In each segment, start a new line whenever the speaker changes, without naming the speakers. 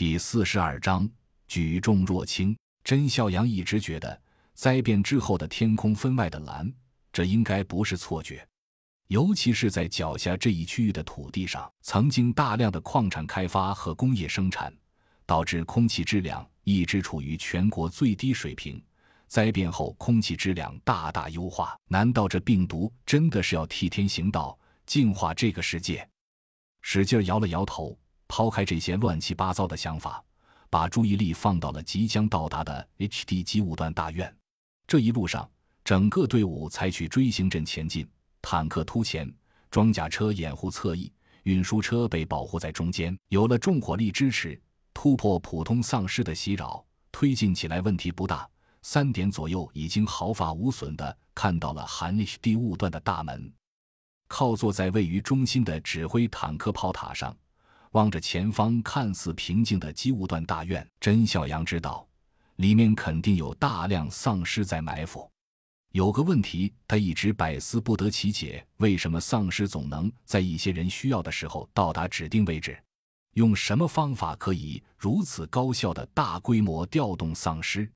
第四十二章举重若轻。甄孝阳一直觉得灾变之后的天空分外的蓝，这应该不是错觉。尤其是在脚下这一区域的土地上，曾经大量的矿产开发和工业生产，导致空气质量一直处于全国最低水平。灾变后，空气质量大大优化。难道这病毒真的是要替天行道，净化这个世界？使劲摇了摇头。抛开这些乱七八糟的想法，把注意力放到了即将到达的 HD 机务段大院。这一路上，整个队伍采取锥形阵前进，坦克突前，装甲车掩护侧翼，运输车被保护在中间。有了重火力支持，突破普通丧尸的袭扰，推进起来问题不大。三点左右，已经毫发无损地看到了韩 HD 务段的大门。靠坐在位于中心的指挥坦克炮塔上。望着前方看似平静的机务段大院，甄小阳知道，里面肯定有大量丧尸在埋伏。有个问题，他一直百思不得其解：为什么丧尸总能在一些人需要的时候到达指定位置？用什么方法可以如此高效的大规模调动丧尸？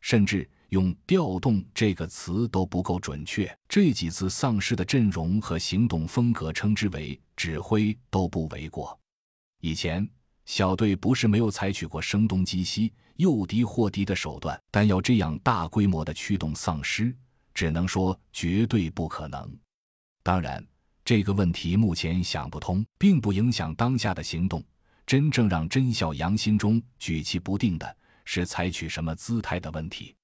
甚至用“调动”这个词都不够准确。这几次丧尸的阵容和行动风格，称之为指挥都不为过。以前小队不是没有采取过声东击西、诱敌惑敌的手段，但要这样大规模的驱动丧尸，只能说绝对不可能。当然，这个问题目前想不通，并不影响当下的行动。真正让甄孝阳心中举棋不定的是采取什么姿态的问题。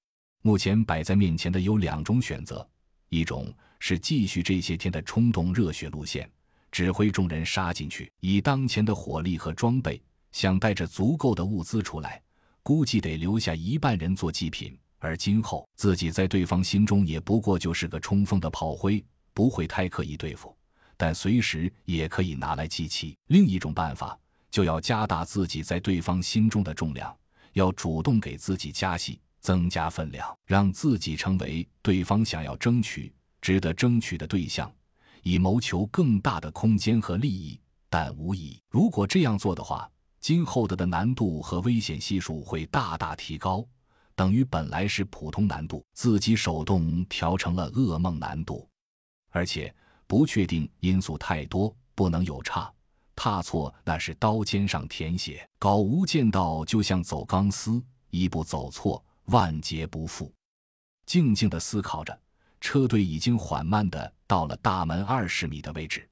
目前摆在面前的有两种选择：一种是继续这些天的冲动热血路线。指挥众人杀进去，以当前的火力和装备，想带着足够的物资出来，估计得留下一半人做祭品。而今后自己在对方心中也不过就是个冲锋的炮灰，不会太刻意对付，但随时也可以拿来祭旗。另一种办法，就要加大自己在对方心中的重量，要主动给自己加戏，增加分量，让自己成为对方想要争取、值得争取的对象。以谋求更大的空间和利益，但无疑，如果这样做的话，今后的的难度和危险系数会大大提高，等于本来是普通难度，自己手动调成了噩梦难度，而且不确定因素太多，不能有差，踏错那是刀尖上舔血，搞无间道就像走钢丝，一步走错，万劫不复。静静的思考着。车队已经缓慢的到了大门二十米的位置，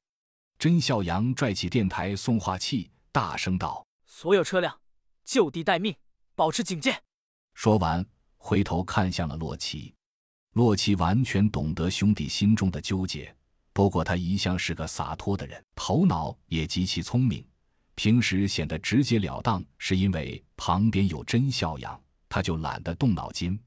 甄孝阳拽起电台送话器，大声道：“
所有车辆就地待命，保持警戒。”
说完，回头看向了洛奇。洛奇完全懂得兄弟心中的纠结，不过他一向是个洒脱的人，头脑也极其聪明，平时显得直截了当，是因为旁边有甄孝阳，他就懒得动脑筋。